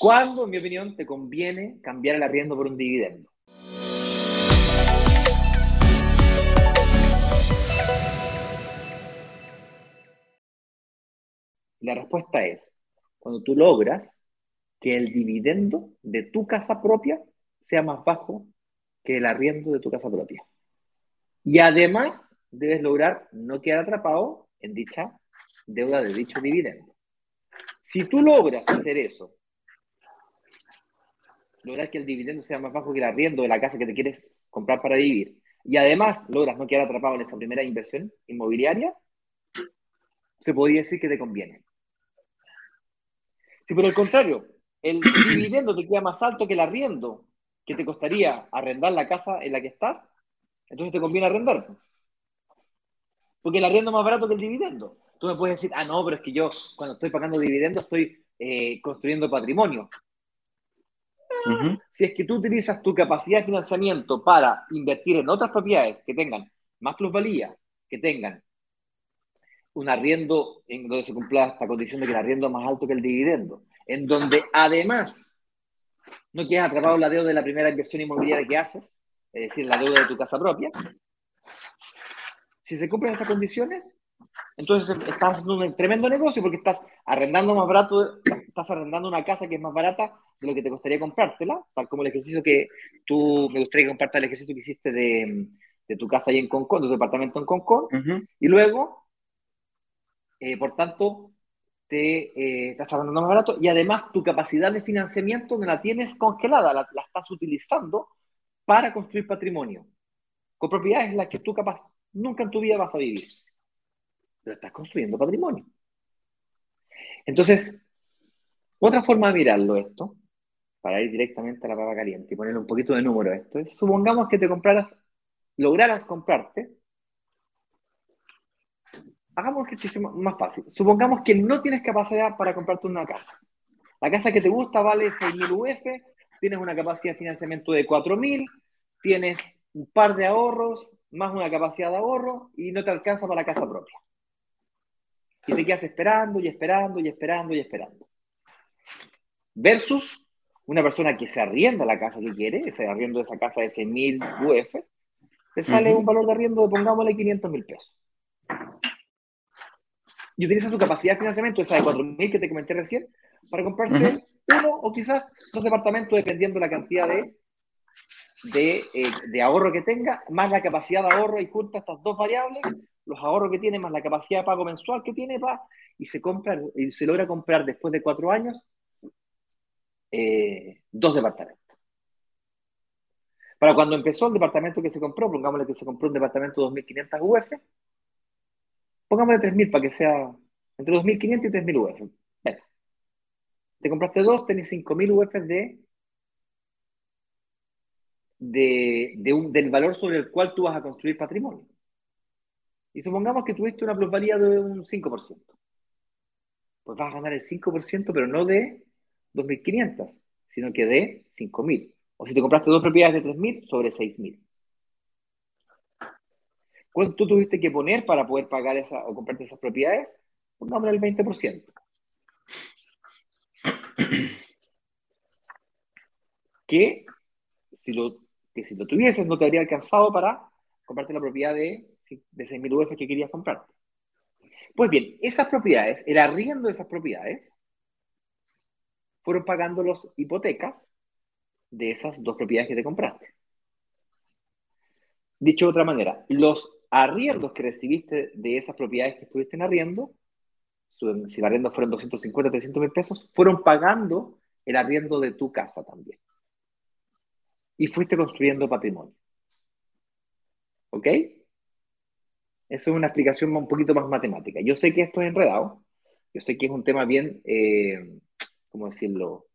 ¿Cuándo, en mi opinión, te conviene cambiar el arriendo por un dividendo? La respuesta es, cuando tú logras que el dividendo de tu casa propia sea más bajo que el arriendo de tu casa propia. Y además debes lograr no quedar atrapado en dicha deuda de dicho dividendo. Si tú logras hacer eso, lograr que el dividendo sea más bajo que el arriendo de la casa que te quieres comprar para vivir, y además logras no quedar atrapado en esa primera inversión inmobiliaria, se podría decir que te conviene. Si por el contrario, el dividendo te queda más alto que el arriendo que te costaría arrendar la casa en la que estás, entonces te conviene arrendar. Porque el arriendo es más barato que el dividendo. Tú me puedes decir, ah, no, pero es que yo cuando estoy pagando dividendo estoy eh, construyendo patrimonio. Si es que tú utilizas tu capacidad de financiamiento para invertir en otras propiedades que tengan más plusvalía, que tengan un arriendo en donde se cumpla esta condición de que el arriendo es más alto que el dividendo, en donde además no quedas atrapado en la deuda de la primera inversión inmobiliaria que haces, es decir, la deuda de tu casa propia. Si se cumplen esas condiciones, entonces estás haciendo un tremendo negocio porque estás arrendando más barato, estás arrendando una casa que es más barata de lo que te costaría comprártela, tal como el ejercicio que tú, me gustaría que compartas el ejercicio que hiciste de, de tu casa ahí en Concón, de tu departamento en Concón, y luego, eh, por tanto, te eh, estás arrendando más barato y además tu capacidad de financiamiento no la tienes congelada, la, la estás utilizando para construir patrimonio, con propiedades en las que tú capaz nunca en tu vida vas a vivir, pero estás construyendo patrimonio. Entonces, otra forma de mirarlo esto, para ir directamente a la papa caliente y ponerle un poquito de número a esto, es supongamos que te compraras, lograras comprarte, hagamos que sea más fácil, supongamos que no tienes capacidad para comprarte una casa. La casa que te gusta vale 6.000 UF, tienes una capacidad de financiamiento de 4.000, tienes un par de ahorros, más una capacidad de ahorro y no te alcanza para la casa propia. Y te quedas esperando y esperando y esperando y esperando. Versus una persona que se arrienda la casa que quiere, se arriendo esa casa de 100.000 UF, te sale un valor de arriendo de, pongámosle, 500 mil pesos. Y utiliza su capacidad de financiamiento, esa de 4.000 que te comenté recién, para comprarse uno o quizás dos departamentos, dependiendo la cantidad de eh, de, ahorro que tenga, más la capacidad de ahorro y junta estas dos variables, los ahorros que tiene más la capacidad de pago mensual que tiene, va, y se compra, y se logra comprar después de cuatro años eh, dos departamentos. Para cuando empezó el departamento que se compró, pongámosle que se compró un departamento de 2.500 UF, pongámosle 3.000 para que sea entre 2.500 y 3.000 UF. Te compraste dos, tenés 5.000 UF de de, un, del valor sobre el cual tú vas a construir patrimonio. Y supongamos que tuviste una plusvalía de un 5%. Pues vas a ganar el 5%, pero no de 2.500, sino que de 5.000. O si te compraste dos propiedades de 3.000, sobre 6.000. ¿Cuánto tú tuviste que poner para poder pagar esa, o comprarte esas propiedades? Pongámosle el 20%. Que si lo que si lo tuvieses no te habría alcanzado para comprarte la propiedad de, de 6.000 UF que querías comprar. Pues bien, esas propiedades, el arriendo de esas propiedades, fueron pagando las hipotecas de esas dos propiedades que te compraste. Dicho de otra manera, los arriendos que recibiste de esas propiedades que estuviste en arriendo, si el arriendo fueron 250, 300 mil pesos, fueron pagando el arriendo de tu casa también y fuiste construyendo patrimonio. ¿Ok? Eso es una explicación un poquito más matemática. Yo sé que esto es enredado, yo sé que es un tema bien, eh, ¿cómo decirlo?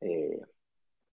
Eh,